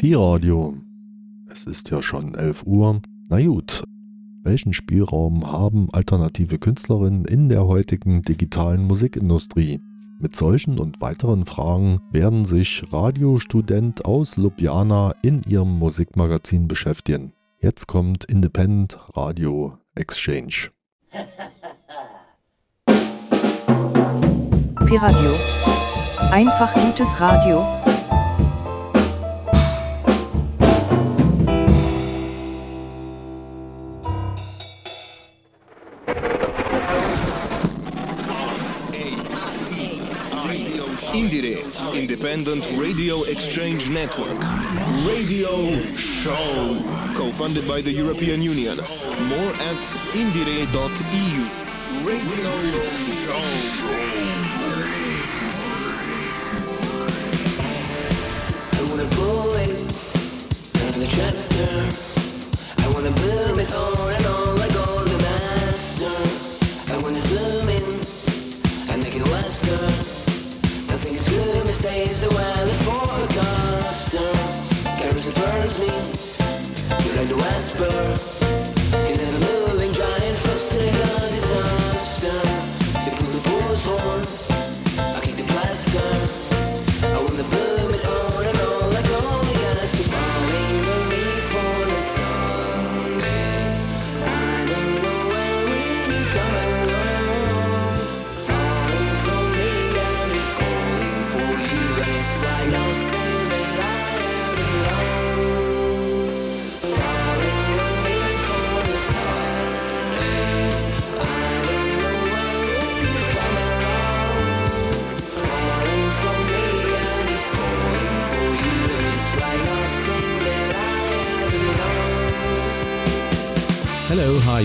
Pi-Radio. Es ist ja schon 11 Uhr. Na gut, welchen Spielraum haben alternative Künstlerinnen in der heutigen digitalen Musikindustrie? Mit solchen und weiteren Fragen werden sich Radiostudent aus Ljubljana in ihrem Musikmagazin beschäftigen. Jetzt kommt Independent Radio Exchange. Pi-Radio. Einfach gutes Radio. Independent Radio Exchange Network. Radio Show. Co-funded by the European Union. More at indire.eu. Radio Show. I wanna blow it, another chapter. I wanna boom it on mistakes the weather forecaster. Uh, carries it burns me, you're like the whisper.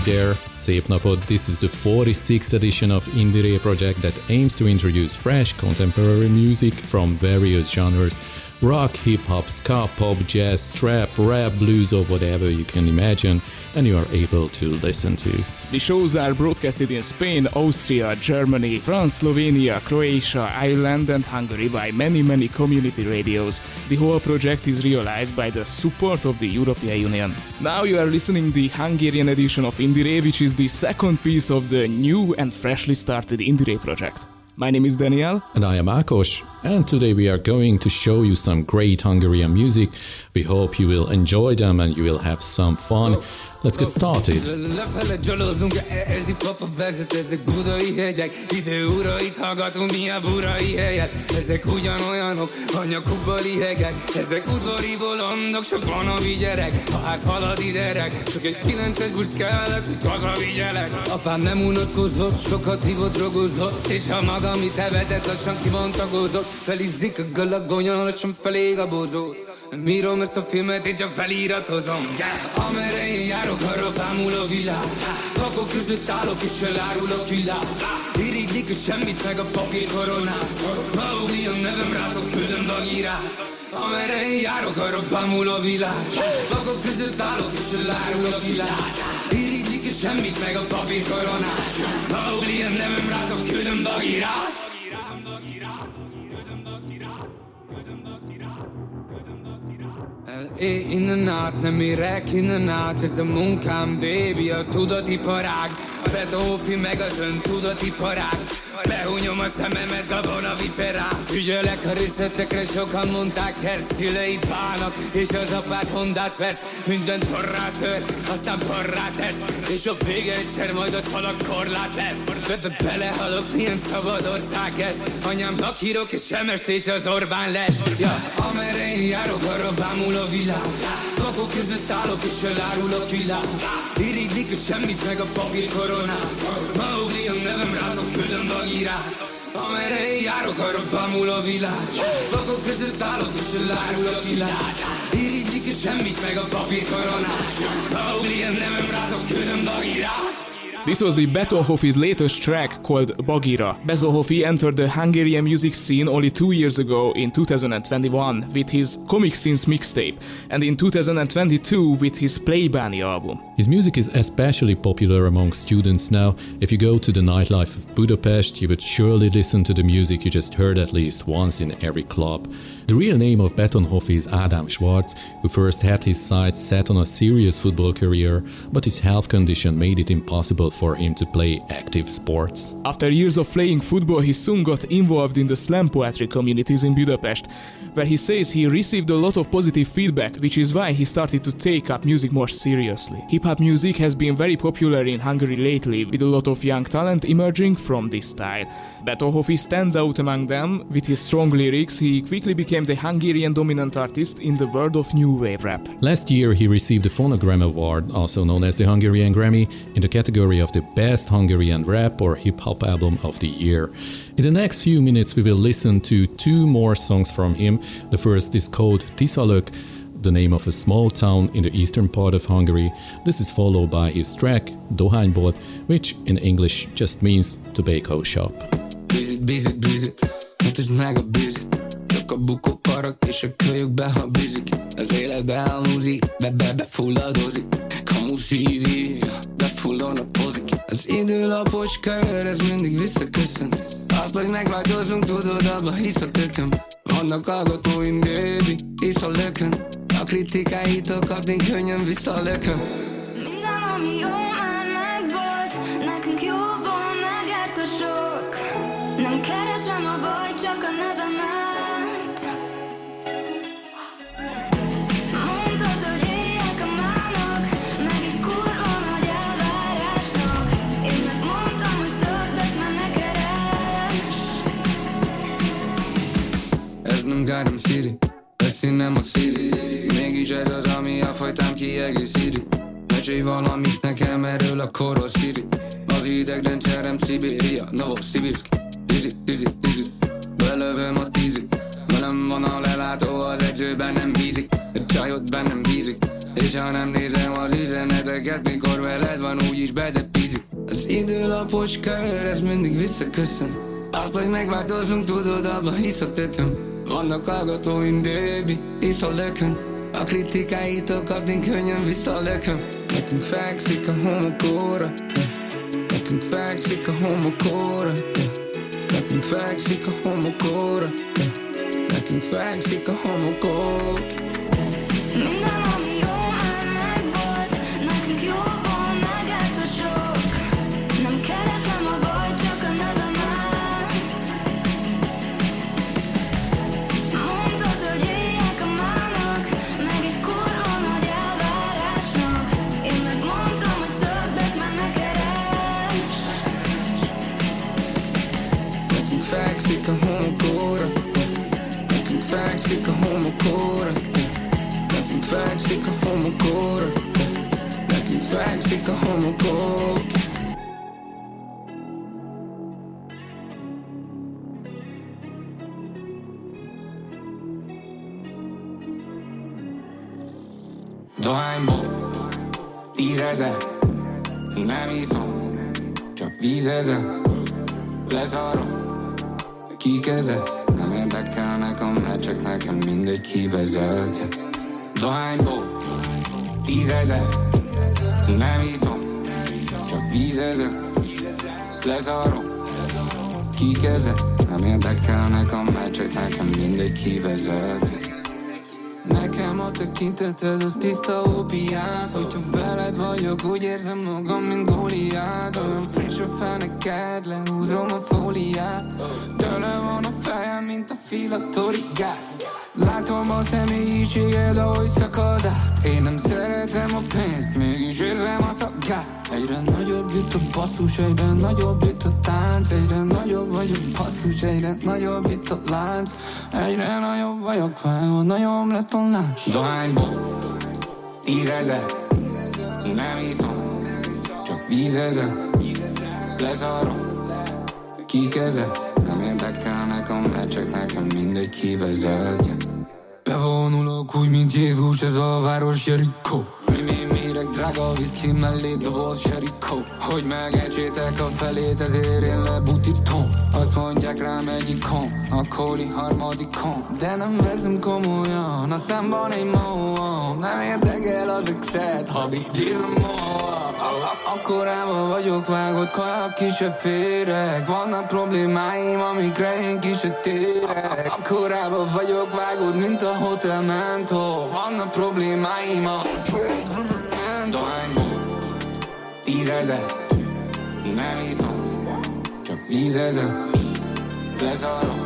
There. Szép napot. This is the 46th edition of Indire project that aims to introduce fresh contemporary music from various genres rock, hip hop, ska, pop, jazz, trap, rap, blues, or whatever you can imagine, and you are able to listen to. The shows are broadcasted in Spain, Austria, Germany, France, Slovenia, Croatia, Ireland, and Hungary by many, many community radios. The whole project is realized by the support of the European Union. Now you are listening the Hungarian edition of Indire, which is the second piece of the new and freshly started Indire project. My name is Daniel. And I am Akos, and today we are going to show you some great Hungarian music. We hope you will enjoy them and you will have some fun. Let's get started. Nem unatkozott, sokat hívott, drogozott És a maga, lassan Felizzik a galagonya, lassan felég a bozó bírom ezt a filmet, én csak feliratozom yeah. Amerre én járok, arra bámul a világ. Papok között állok és elárulok világ Irigylik a semmit meg a papír koronát. Maugli a nevem rátok küldöm bagirát Amerre én járok, arra bámul a világ. Papok között állok és elárulok világ Irigylik a semmit meg a papír koronát. Maugli a nevem rátok küldöm bagirát É, innen át, nem érek innen át Ez a munkám, baby, a tudatiparág A Beethoven meg az ön tudatiparág Behúnyom a szememet, gabona viperát Figyelek a részletekre, sokan mondták Her szüleid válnak, és az apád hondát vesz. Mindent porrá tör, aztán porrá tesz És a vége egyszer majd az halak korlát lesz. De belehalok, milyen szabad ország ez. Anyám lakírok és semest és az Orbán lesz ja, Amerre én járok, arra bámul a világ. Kapok között állok és elárulok világ. Irigylik a semmit meg a papír koronát. Maugli a nevem rátok küldöm bagirát Amerre én járok, arra bámul a világ. Vakok között állok és elárulok világ Irigylik a semmit meg a papír koronát Maugli a nevem rátok küldöm bagirát This was the Beethoven's latest track called Bagira. Beethoven entered the Hungarian music scene only two years ago in 2021 with his Comic Scenes mixtape, and in 2022 with his Playbani album. His music is especially popular among students now. If you go to the nightlife of Budapest, you would surely listen to the music you just heard at least once in every club. The real name of Betonhoff is Adam Schwartz, who first had his sights set on a serious football career, but his health condition made it impossible for him to play active sports. After years of playing football, he soon got involved in the slam poetry communities in Budapest, where he says he received a lot of positive feedback, which is why he started to take up music more seriously. Hip hop music has been very popular in Hungary lately, with a lot of young talent emerging from this style. Betonhoff stands out among them. With his strong lyrics, he quickly became the Hungarian dominant artist in the world of new wave rap. Last year, he received the Phonogram Award, also known as the Hungarian Grammy, in the category of the Best Hungarian Rap or Hip Hop Album of the Year. In the next few minutes, we will listen to two more songs from him. The first is called Tisalök, the name of a small town in the eastern part of Hungary. This is followed by his track Dohánybolt, which in English just means tobacco shop. Bízik, bízik, bízik, mutasd meg a bízik Csak a bukó parak és a kölyökbe, ha bízik Az életbe elmúzik, be be befulladozik. Kamu szívi, befullon a pozik. Az időlapos kör, ez mindig visszaköszön. Azt, hogy megváltozunk, tudod, abba hisz a tököm. Vannak hallgatóim, baby, hisz a lökön. A kritikáitokat én könnyen visszalököm Minden, ami jó, Ez nem Gotham City Beszín nem a City Mégis ez az, ami a fajtám kiegészíti. Mesélj valamit nekem erről a koros City Az idegrendszerem Szibéria, Novosibirsk Tízi, tízi, tízi Belövöm a tízig Velem van a lelátó, az edzőben nem bízik Egy csajot bennem bízik És ha nem nézem az üzeneteket Mikor veled van, úgyis bedepízik. Az időlapos kör, ez mindig visszaköszön. Azt, hogy megváltozunk, tudod, abba hisz a tököm Vannak hallgatóim, baby, hisz a lökön A kritikáitokat én könnyen visszalököm Nekünk fekszik a homokóra. Nekünk fekszik a homokóra. Nekünk fekszik a homokóra. Nekünk fekszik a homokóra Minden, Nekünk fekszik a homokóra Nekünk fekszik a homokóra Nekünk fekszik a homokóra Dohányból Tízezer Nem iszom Csak vízezer Leszarom Kik ezek? Nem érdekelnek a meccsek Nekem mindegy kivezet Dohányból Tízezer Nem iszom Csak vízezer. Leszarom Kik ezek? Nem érdekelnek a meccsek Nekem mindegy kivezet Nekem a tekinteted, az tiszta opiát Hogyha veled vagyok, úgy érzem magam, mint Góliát. Olyan friss a feneked, lehúzom a fóliát. Tele van a fejem, mint a filatorigát Látom a személyiséged, ahogy szakad át. Én nem szeretem a pénzt, mégis érzem a szagát Egyre nagyobb itt a basszus, egyre nagyobb itt a tánc basszus, egyre nagyobb itt a lánc. Egyre nagyobb vagyok, fel, nagyobb lett a lánc. Dohányból tízezer Nem iszom, csak vízezer. Leszarom, kik ezek? Nem érdekelnek a meccsek, nekem mindegy kivezet Bevonulok úgy, mint Jézus, ez a város Jerikó drága viszki mellé doboz Jerikó Hogy megecsétek a felét, ezért én lebutítom. Azt mondják rám egyik kom, a kóli harmadikon De nem veszem komolyan, a számban egy móam Nem érdekel az exet, ha bígyizom Akkorában vagyok vágott kajak ki se férek Vannak problémáim, amikre én ki se térek. Akkorában vagyok vágott, mint a hotel mentó Vannak problémáim a Dohányból Tízezer. Nem iszom Csak vízezer Lezárom.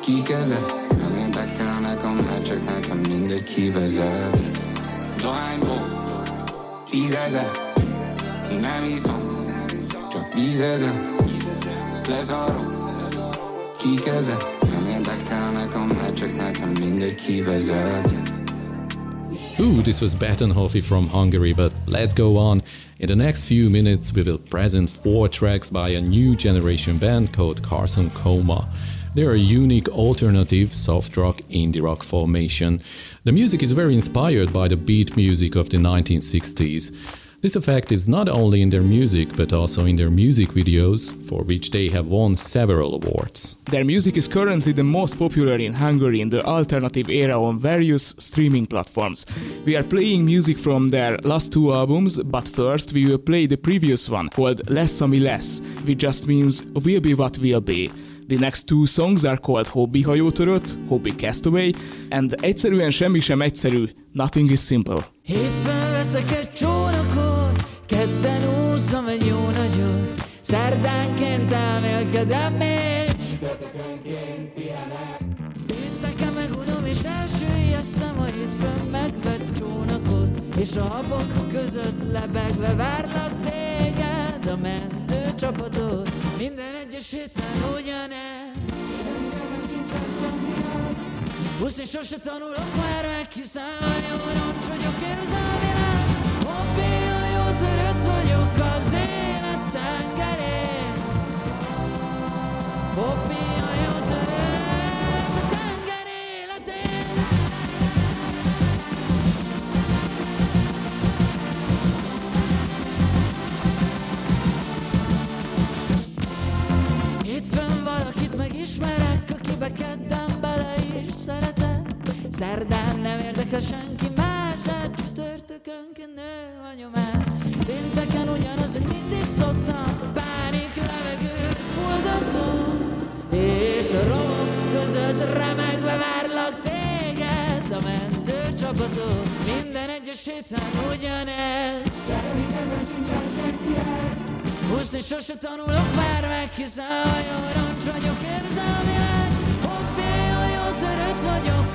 Kik ezek? Nem érdekel nekem, mert csak nekem mindegy kivezet Dohányból Tízezer. Nem iszom Csak vízezer Lezárom. Kik ezek? Nem érdekel nekem, mert csak nekem mindegy kivezet Ooh, this was Bettenhofi from Hungary, but let's go on. In the next few minutes, we will present four tracks by a new generation band called Carson Coma. They are a unique alternative soft rock indie rock formation. The music is very inspired by the beat music of the 1960s. This effect is not only in their music but also in their music videos, for which they have won several awards. Their music is currently the most popular in Hungary in the alternative era on various streaming platforms. We are playing music from their last two albums, but first we will play the previous one called Less Ami Less, which just means We'll be what We'll be. The next two songs are called Hobby hajótörött, Hobby Castaway, and egyszerűen semmi sem egyszerű, Nothing is Simple. Hétfőn veszek egy csónakot, kedden úszom egy jó nagyot, szerdánként elmélkedem még, csütörtökönként pihenek. Pénteken megunom és elsüllyesztem a hétfőn megvett csónakot, és a habok között lebegve várlak téged a mentőcsapatot. Minden egyes héten ugyanez. Úszni sose tanulok már meg, hiszen a jó törött vagyok az élet tengerén. Kedden bele is szeretek. Szerdán nem érdekel senki csütörtökönként nő a nyomás Pénteken ugyanaz, hogy mindig szoktam Pánik levegő, fuldoklom És a romok között remegve várlak téged. A mentőcsapatot Minden egyes héten ugyanez. Húzni sose tanulok már meg, hiszen a jó vagyok érzelmileg. Hobbi, a jó törött vagyok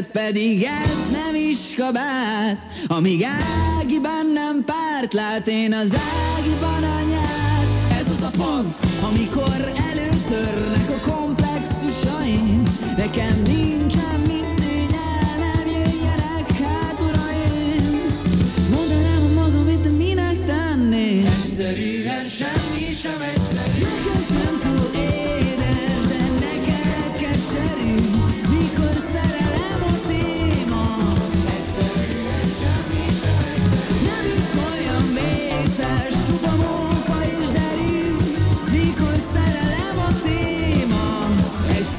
vetted, pedig ez nem is kabát Amíg Ágiban nem párt lát, én az Ágiban anyát. Ez az a pont, amikor előtörnek a komplexusaim. Nekem nincsen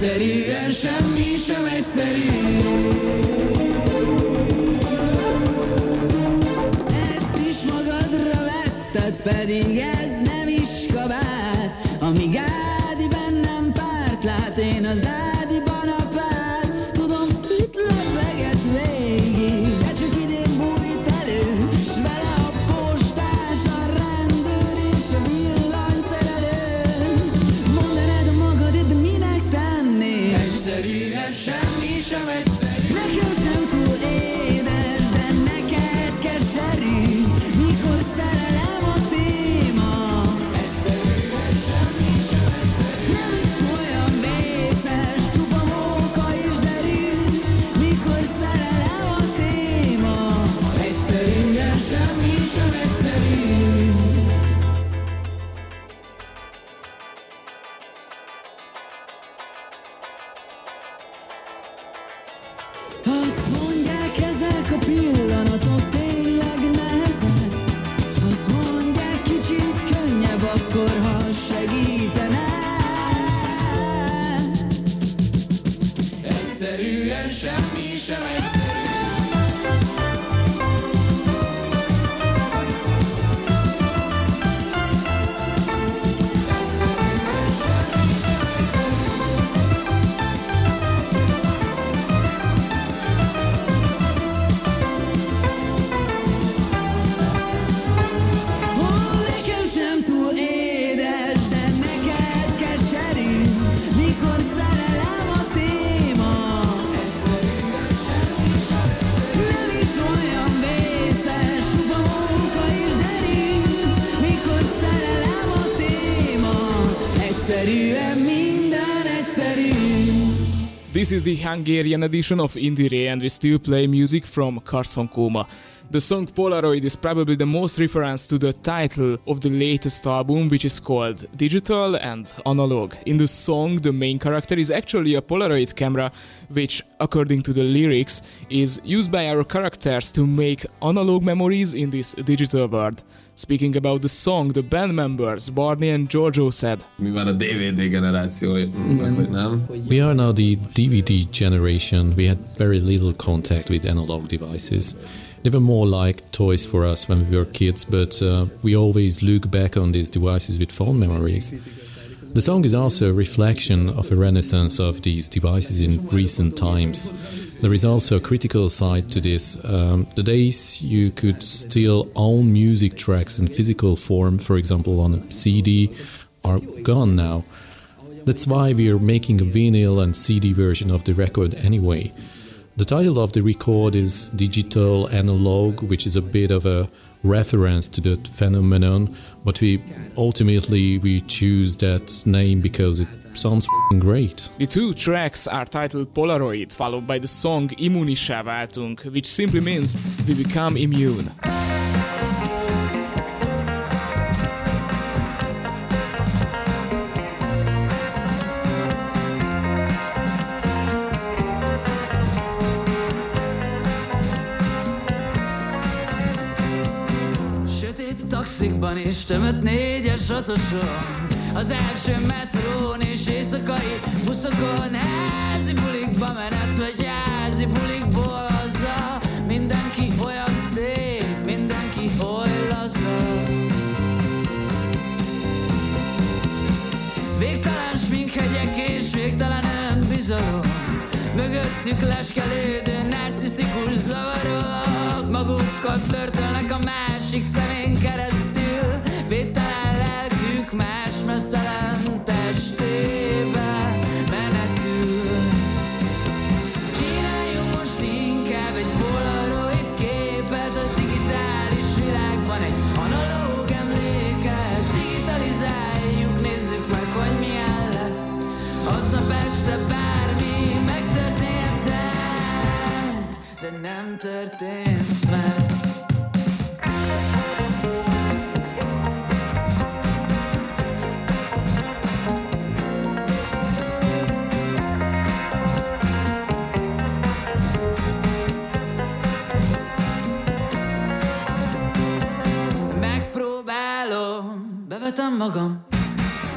Egyszerűen semmi sem egyszerű. Ezt is magadra vetted, pedig ez nem is kabát. Amíg Ádi bennem párt lát, én az Ádiban a pár This is the Hungarian edition of Indire, and we still play music from Carson Coma. The song Polaroid is probably the most reference to the title of the latest album, which is called Digital and Analog. In the song, the main character is actually a Polaroid camera, which, according to the lyrics, is used by our characters to make analog memories in this digital world. Speaking about the song, the band members Barney and Giorgio said, Mi már a DVD generáció, meg hogy nem. We are now the DVD generation. We had very little contact with analog devices. They were more like toys for us when we were kids, but uh, we always look back on these devices with fond memories. The song is also a reflection of a renaissance of these devices in recent times. There is also a critical side to this. Um, the days you could still own music tracks in physical form, for example on a CD, are gone now. That's why we are making a vinyl and CD version of the record anyway. The title of the record is Digital Analog, which is a bit of a reference to that phenomenon, but we ultimately we choose that name because it sounds f***ing great. The two tracks are titled Polaroid, followed by the song Immunissá váltunk, which simply means we become immune. Sötét taxikban és tömött négyes otoson Az első metrón és éjszakai buszokon Házi bulikba menet vagy házi bulikból haza Mindenki olyan szép, mindenki oly laza Végtelen sminkhegyek és végtelen önbizalom. Mögöttük leskelődő narcisztikus zavarok. Magukkal flörtölnek a másik szemén keresztül nem történt meg. Megpróbálom, bevetem magam.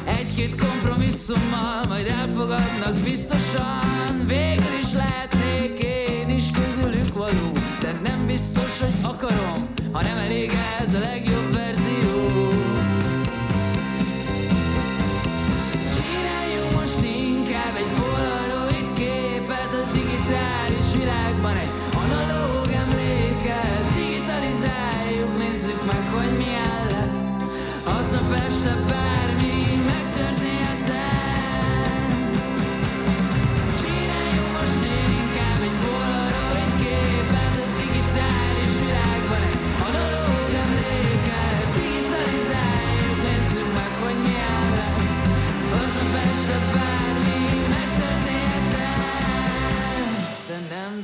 Egy-két kompromisszummal majd elfogadnak biztosan. Végül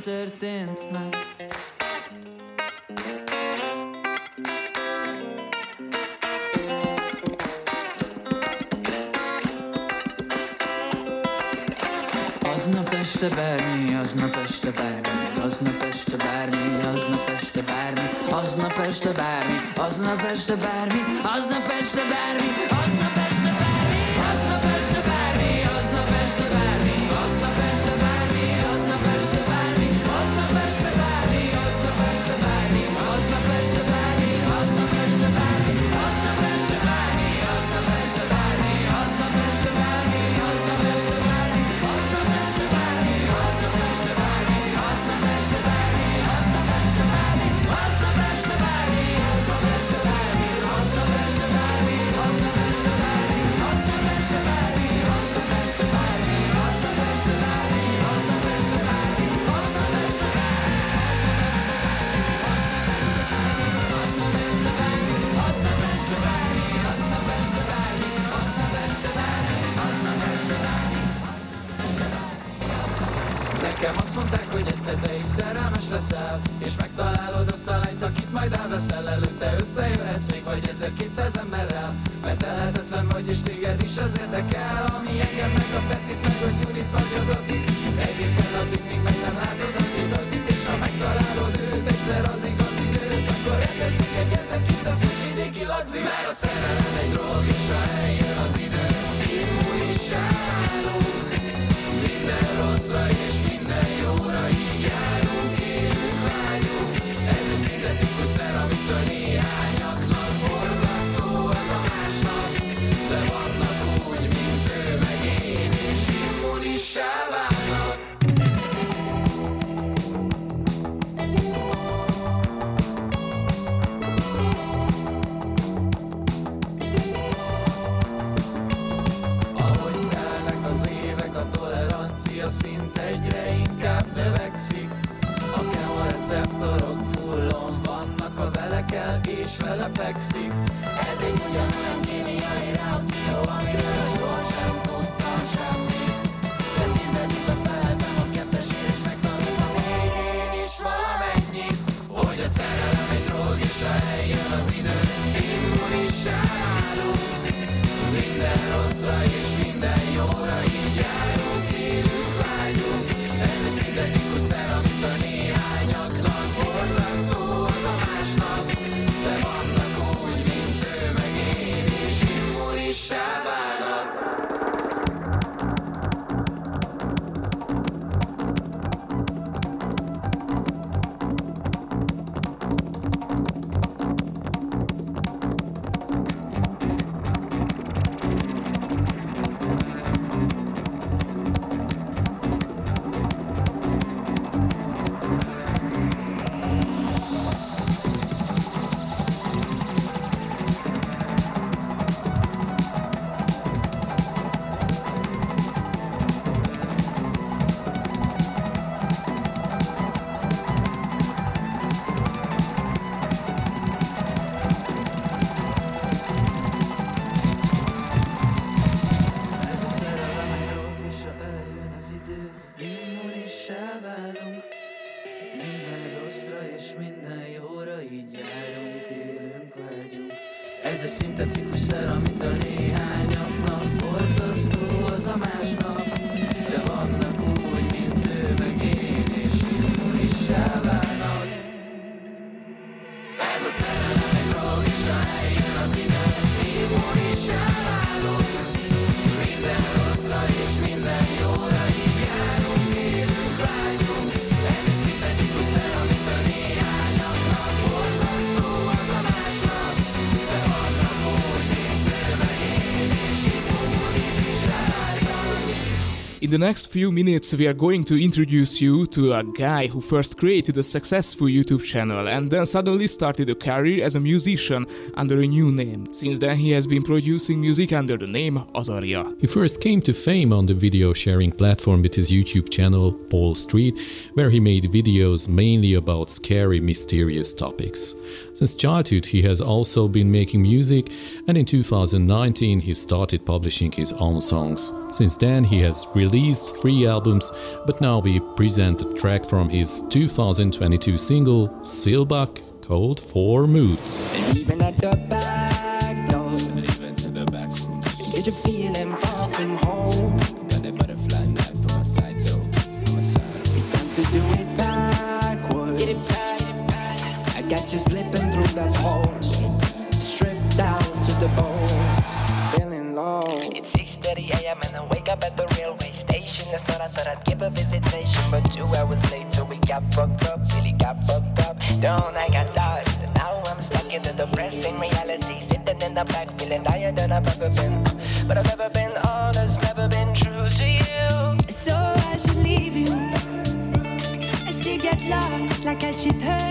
történt meg Aznap este bármi, aznap este bármi, aznap este bármi, aznap este bármi, aznap este bármi, aznap este bármi, aznap este bármi, aznap hogy egyszer te is szerelmes leszel És megtalálod azt a lányt, akit majd elveszel. Előtte összejöhetsz még vagy 1200 emberrel Mert tehetetlen vagy és téged is az érdekel Ami engem meg a Petit, meg a Gyurit vagy az Adit Egészen addig, míg meg nem látod az igazit És ha megtalálod őt, egyszer az igazi nőt Akkor rendezzük egy 1920 vidéki lagzi Mert a szerelem egy drog, és ha eljön az idő Immunissá válunk minden rosszra és így járunk, élünk, Ez egy szintetikus szer, amit a néhányaknak borzasztó az a másnap. The next few minutes, we are going to introduce you to a guy who first created a successful YouTube channel and then suddenly started a career as a musician under a new name. Since then, he has been producing music under the name Azaria. He first came to fame on the video sharing platform with his YouTube channel, Paul Street, where he made videos mainly about scary, mysterious topics. Since childhood, he has also been making music, and in 2019, he started publishing his own songs. Since then, he has released three albums, but now we present a track from his 2022 single, Silbach, called Four Moods. And even at the back Got that butterfly knife for my side got you slipping through that hole. Stripped down to the bone. Feeling low. It's 6.30 a.m. and I wake up at the railway station. Last night I thought I'd give a visitation, but two hours later we got fucked up, really got fucked up. Don't I got lost, and now I'm stuck in the depressing reality. Sitting in the back, feeling higher than I've ever been. But I've never been honest, never been true to you. So I should leave you. I should get lost like I should head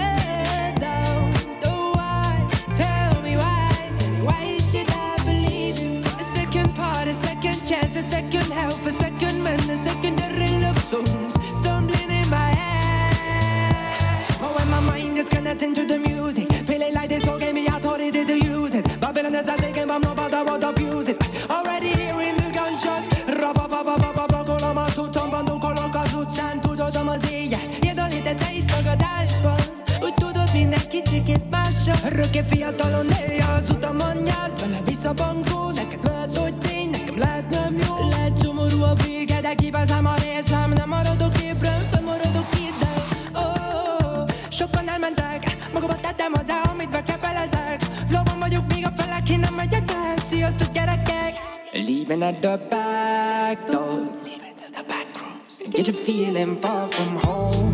connecting to the music, feeling like this all gave me authority to use it. Babylon is a taking bomb, no matter what used it. Already hearing the gunshots. Rapapapapapapagolama suttambando coloca succán Tudod a mazéje, jedalite te is tagadásban Úgy tudod minden kicsikét mással Örökké fiatalon élje az utam anyáz Vele vissza back door. To the back rooms. Get you feeling far from home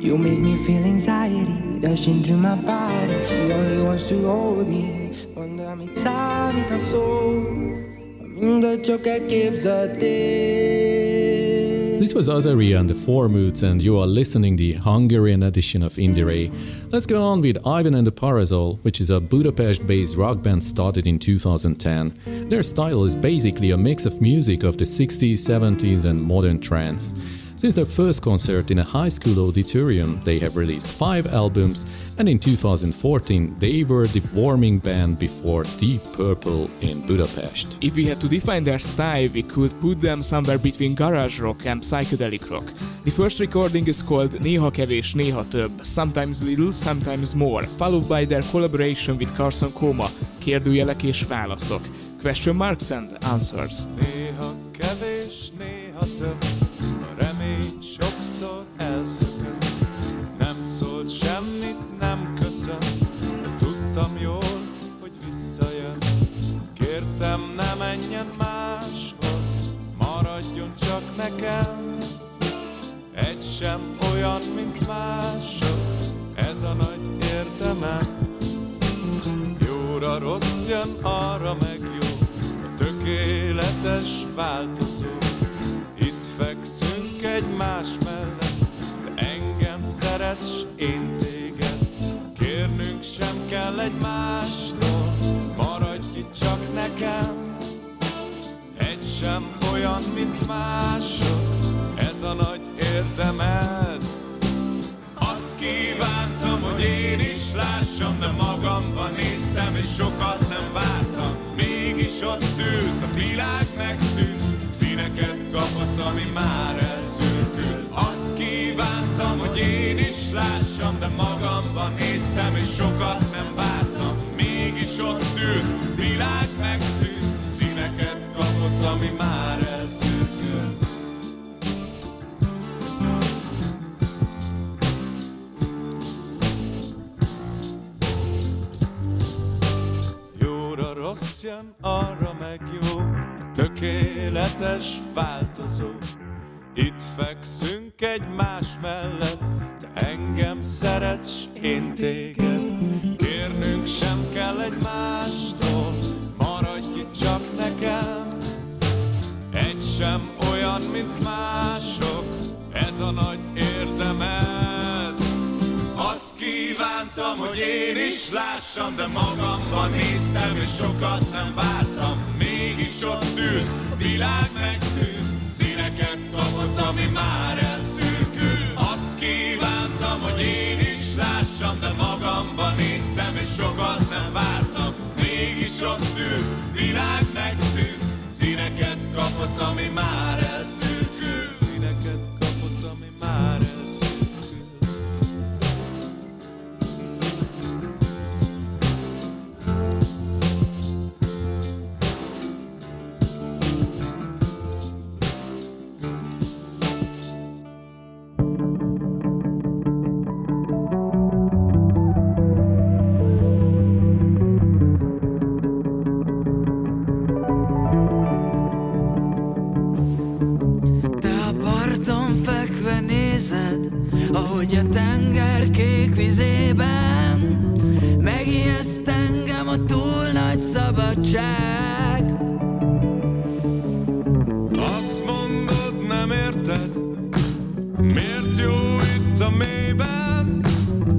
You make me feel anxiety rushing through my body. She only wants to hold me. Mm, a metà mi aminda ciò che képzeltél. This was Azaria and the Four Moods, and you are listening the Hungarian edition of Indire. Let's go on with Ivan and the Parasol, which is a Budapest-based rock band started in 2010. Their style is basically a mix of music of the 60s, 70s, and modern trance. Since their first concert in a high school auditorium, they have released five albums, and in 2014 they were the warming band before Deep Purple in Budapest. If we had to define their style, we could put them somewhere between garage rock and psychedelic rock. The first recording is called Néha kevés, néha több, sometimes little, sometimes more, followed by their collaboration with Carson Koma, kérdőjelek és válaszok, question marks and answers. Néha kevés, néha több, menjen máshoz, maradjon csak nekem. Egy sem olyan, mint mások, ez a nagy érdemem. Jóra rossz jön, arra meg jó, a tökéletes változó. Itt fekszünk egymás mellett, de engem szeretsz, én téged. Kérnünk sem kell egymástól, maradj itt csak nekem. Olyan, mint mások, ez a nagy érdemed. Azt kívántam, hogy én is lássam, de magamban néztem, és sokat nem vártam. Mégis ott ült, a világ megszűnt, színeket kapott, ami már elszürkült. Azt kívántam, hogy én is lássam, de magamban néztem, és sokat nem vártam. Mégis ott ült, világ megszűnt, színeket kapott, ami már rossz jön, arra meg jó, tökéletes változó. Itt fekszünk egymás mellett, te engem szeretsz, én téged. Kérnünk sem kell egymástól, maradj itt csak nekem. Egy sem olyan, mint mások, ez a nagy érdemed. Kívántam, hogy én is lássam, de magamban néztem, és sokat nem vártam. Mégis ott ült, a világ megszűnt, színeket kapott, ami már elszürkül. Azt kívántam, hogy én is lássam, de magamban néztem, és sokat nem vártam. Mégis ott ült, világ megszűnt, színeket kapott, ami már elszürkül. Ahogy a tenger kék vizében Megijeszt engem a túl nagy szabadság Azt mondod, nem érted, miért jó itt a mélyben,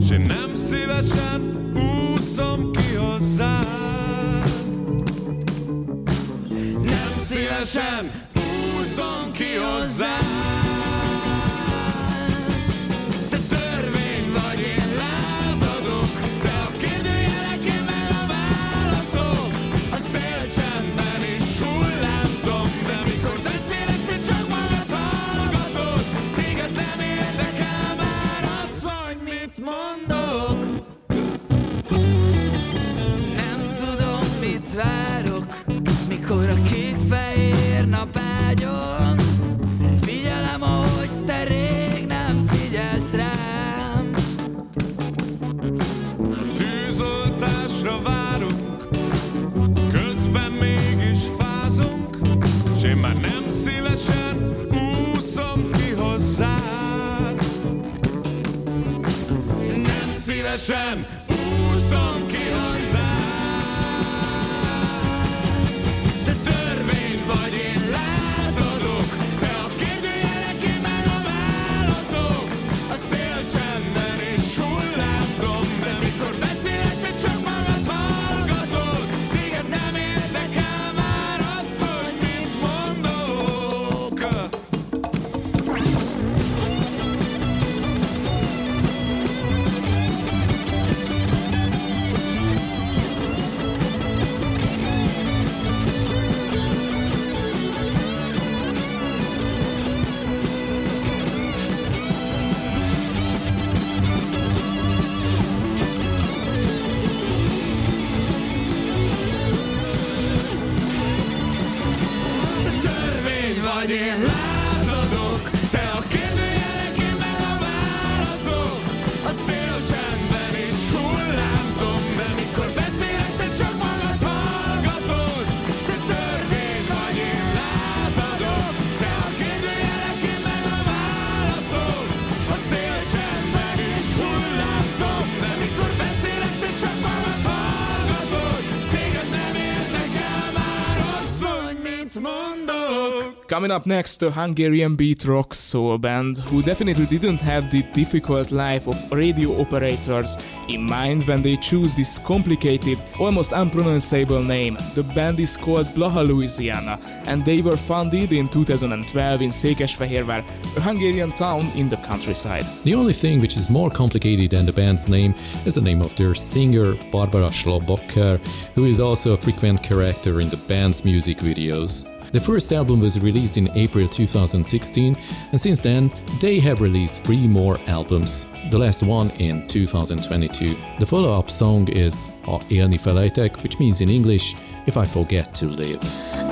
s én nem szívesen úszom ki hozzád. Nem szívesen úszom ki hozzád. Mikor a kék-fehér nap ágyon. Figyelem, ahogy te rég nem figyelsz rám. A tűzoltásra várunk, közben mégis fázunk, s én már nem szívesen úszom ki hozzád. Nem szívesen Coming up next, a Hungarian beat rock soul band who definitely didn't have the difficult life of radio operators in mind when they choose this complicated, almost unpronounceable name. The band is called Blaha Louisiana and they were founded in 2012 in Székesfehérvár, a Hungarian town in the countryside. The only thing which is more complicated than the band's name is the name of their singer, Barbara Schlobocker, who is also a frequent character in the band's music videos. The first album was released in April 2016, and since then, they have released three more albums, the last one in 2022. The follow up song is oh, A élni felejtek, which means in English, If I Forget to Live.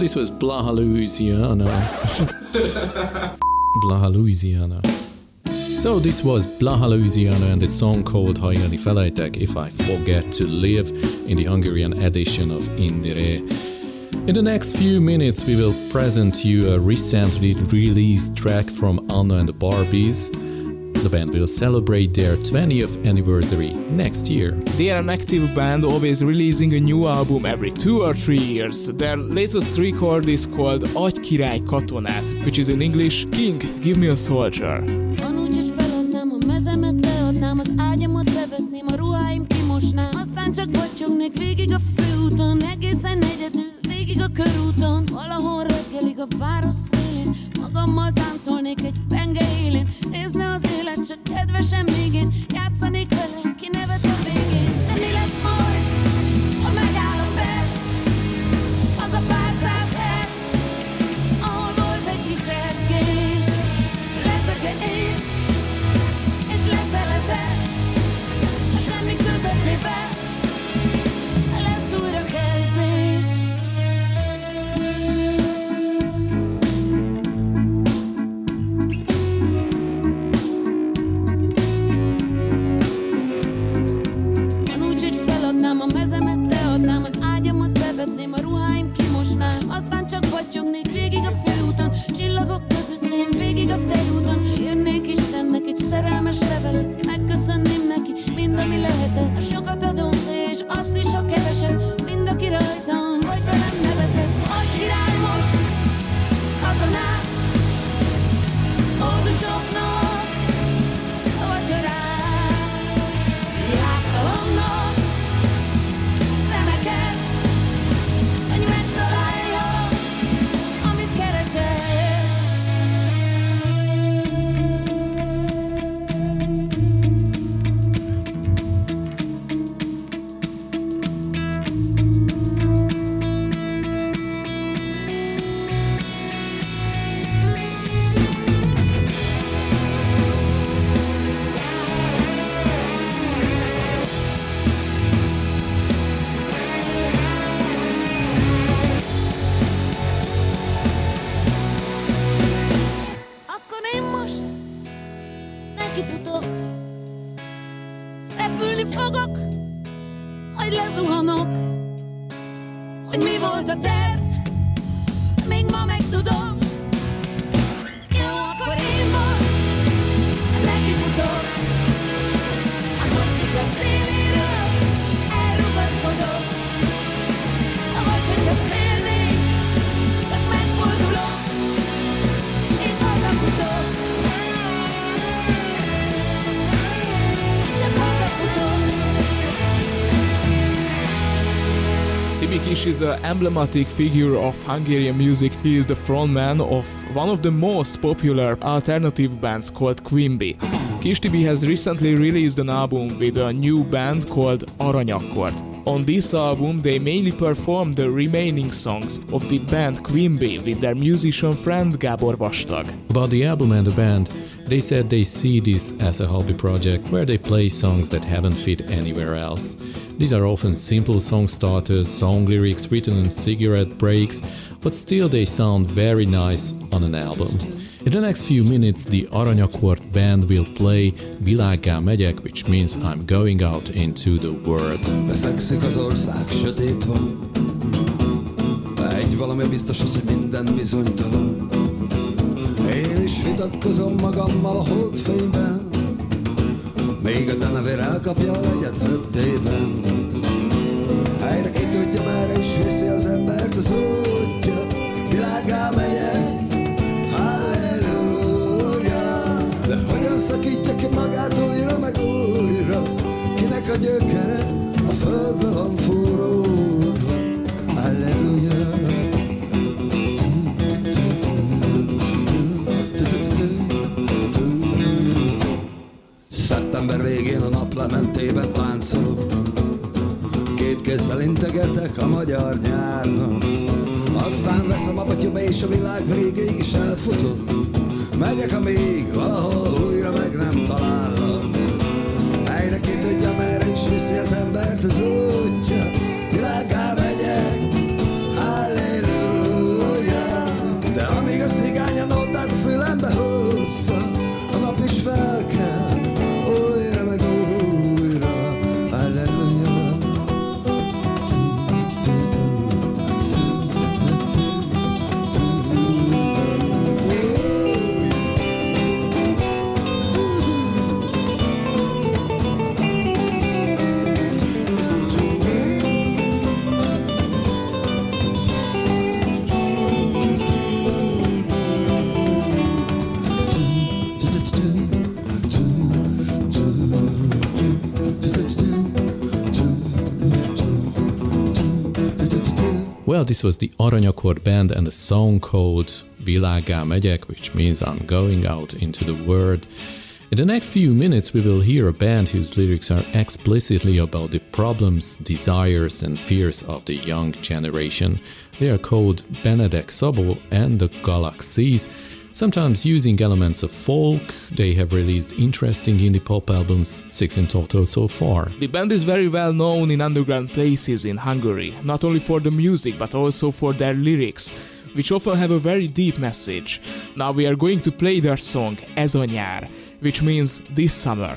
This was Blaha, Louisiana. Blaha, Louisiana. So this was Blaha, Louisiana and the song called Hajani Felejtek If I Forget to Live in the Hungarian edition of Indire. In the next few minutes we will present you a recently released track from Anna and the Barbies. The band will celebrate their 20th anniversary next year. They are an active band, always releasing a new album every two or three years. Their latest record is called Agy Király Katonát, which is in English King, Give Me a Soldier. An emblematic figure of Hungarian music. He is the frontman of one of the most popular alternative bands called Quimby. Kish Tibi has recently released an album with a new band called Aranyakkord. On this album, they mainly perform the remaining songs of the band Quimby with their musician friend Gábor Vastag. About the album and the band, they said they see this as a hobby project where they play songs that haven't fit anywhere else. These are often simple song starters, song lyrics written in cigarette breaks, but still they sound very nice on an album. In the next few minutes, the Aranyakkord band will play Világgá megyek, which means I'm going out into the world. Veszekszik az ország, sötét van Egy valami biztos az, hogy minden bizonytalan Én is vitatkozom magammal a holdfényben. Még a denevér elkapja a legyet höptében Helyre ki tudja, merre is viszi az embert az útja. Világá megyek, halleluja. De hogyan szakítja ki magát újra meg újra? Kinek a gyökere? A földbe van fúródva Szeptember végén a naplementében táncolok. Két kézzel integetek a magyar nyárnak Aztán veszem a batyom és a világ végéig is elfutok. Megyek, amíg valahol újra meg nem talállak. Helyre ki tudja, merre is viszi az embert az útja Well, this was the Aranyakor band and the song called Világá megyek, which means I'm going out into the world. In the next few minutes, we will hear a band whose lyrics are explicitly about the problems, desires, and fears of the young generation. They are called Benedek Sabo and the Galaxies. Sometimes using elements of folk, they have released interesting indie pop albums, six in total so far. The band is very well known in underground places in Hungary, not only for the music but also for their lyrics, which often have a very deep message. Now we are going to play their song Ez nyár, which means this summer.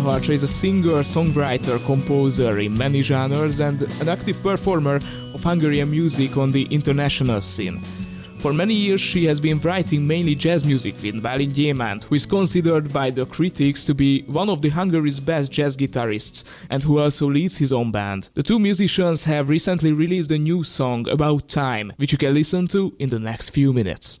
Veronica is a singer, songwriter, composer in many genres and an active performer of Hungarian music on the international scene. For many years, she has been writing mainly jazz music with Balin Gyémánt, who is considered by the critics to be one of the Hungary's best jazz guitarists and who also leads his own band. The two musicians have recently released a new song, About Time, which you can listen to in the next few minutes.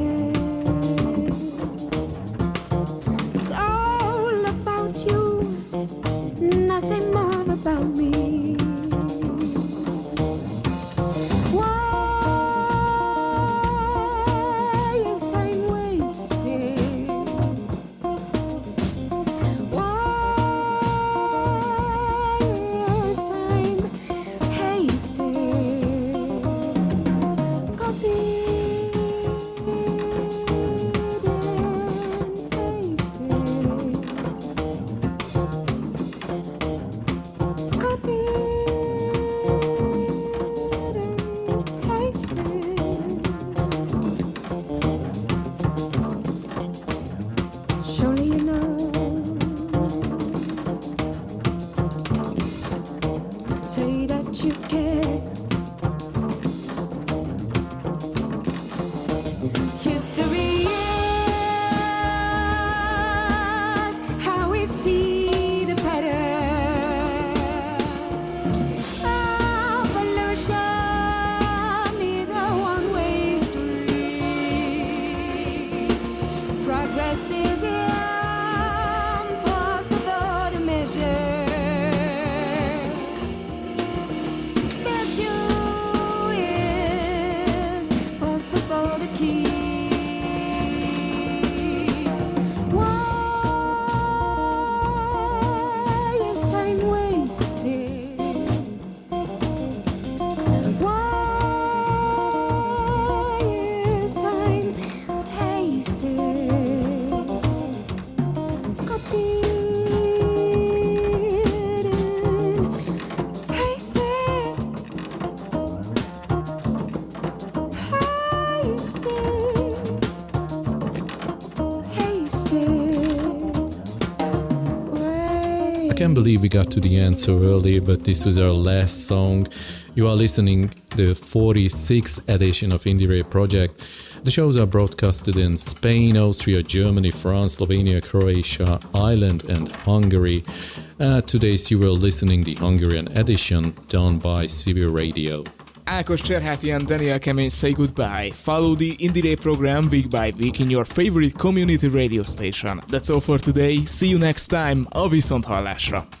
keep I we got to the end so early, but this was our last song. You are listening the 46th edition of Indie Ray Project. The shows are broadcasted in Spain, Austria, Germany, France, Slovenia, Croatia, Ireland, and Hungary. Uh, today's you were listening the Hungarian edition done by CB Radio. Ákos Cserháti and Daniel Kemény say goodbye. Follow the Indie Day program week by week in your favorite community radio station. That's all for today. See you next time. A viszont hallásra.